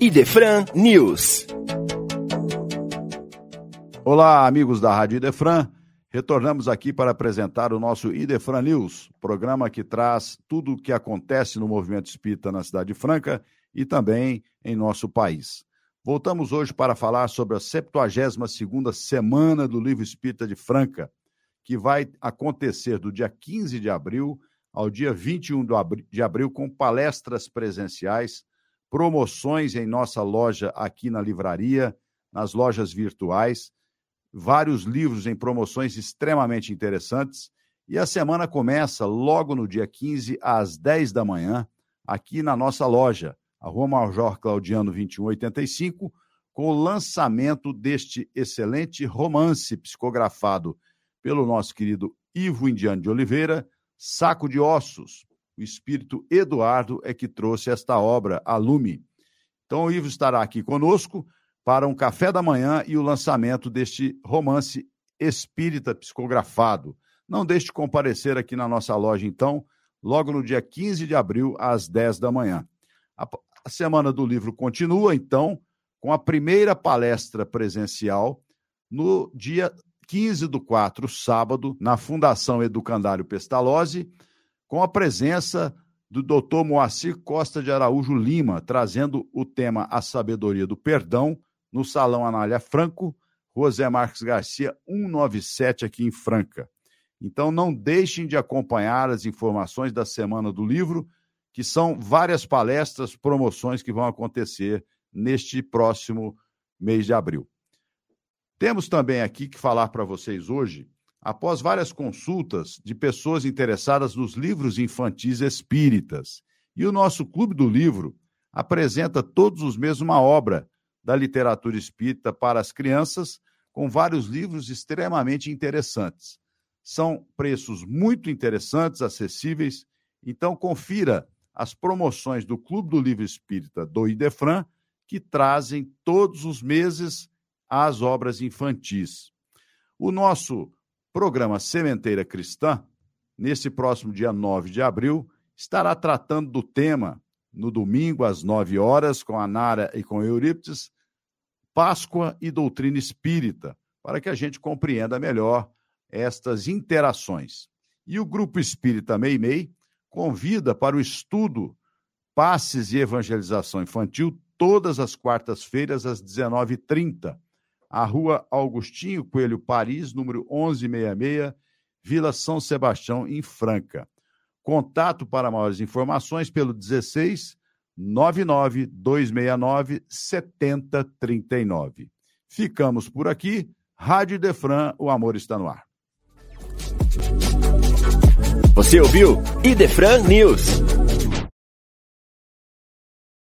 Idefran News. Olá, amigos da Rádio Idefran. Retornamos aqui para apresentar o nosso Idefran News, programa que traz tudo o que acontece no movimento espírita na Cidade Franca e também em nosso país. Voltamos hoje para falar sobre a 72ª Semana do Livro Espírita de Franca, que vai acontecer do dia 15 de abril ao dia 21 de abril com palestras presenciais, promoções em nossa loja aqui na livraria, nas lojas virtuais, vários livros em promoções extremamente interessantes. E a semana começa logo no dia 15, às 10 da manhã, aqui na nossa loja, a Rua Major Claudiano 2185, com o lançamento deste excelente romance psicografado pelo nosso querido Ivo Indiano de Oliveira, Saco de Ossos. O espírito Eduardo é que trouxe esta obra a lume. Então, o Ivo estará aqui conosco para um café da manhã e o lançamento deste romance espírita psicografado. Não deixe de comparecer aqui na nossa loja, então, logo no dia 15 de abril, às 10 da manhã. A, a Semana do Livro continua, então, com a primeira palestra presencial no dia 15 do 4, sábado, na Fundação Educandário Pestalozzi, com a presença do Dr. Moacir Costa de Araújo Lima, trazendo o tema A Sabedoria do Perdão, no Salão Anália Franco, José Marques Garcia, 197, aqui em Franca. Então, não deixem de acompanhar as informações da Semana do Livro, que são várias palestras, promoções que vão acontecer neste próximo mês de abril. Temos também aqui que falar para vocês hoje, após várias consultas de pessoas interessadas nos livros infantis espíritas. E o nosso Clube do Livro apresenta todos os meses uma obra da literatura espírita para as crianças, com vários livros extremamente interessantes. São preços muito interessantes, acessíveis, então confira as promoções do Clube do Livro Espírita do Idefran, que trazem todos os meses as obras infantis. O nosso programa Sementeira Cristã, nesse próximo dia 9 de abril, estará tratando do tema, no domingo, às 9 horas, com a Nara e com Eurípides, Páscoa e doutrina espírita, para que a gente compreenda melhor estas interações. E o Grupo Espírita Meimei convida para o estudo Passes e Evangelização Infantil todas as quartas-feiras às 19h30, a Rua Augustinho Coelho Paris, número 1166, Vila São Sebastião, em Franca. Contato para maiores informações pelo 16 99 269 7039. Ficamos por aqui. Rádio Defran, o amor está no ar. Você ouviu Idefran News.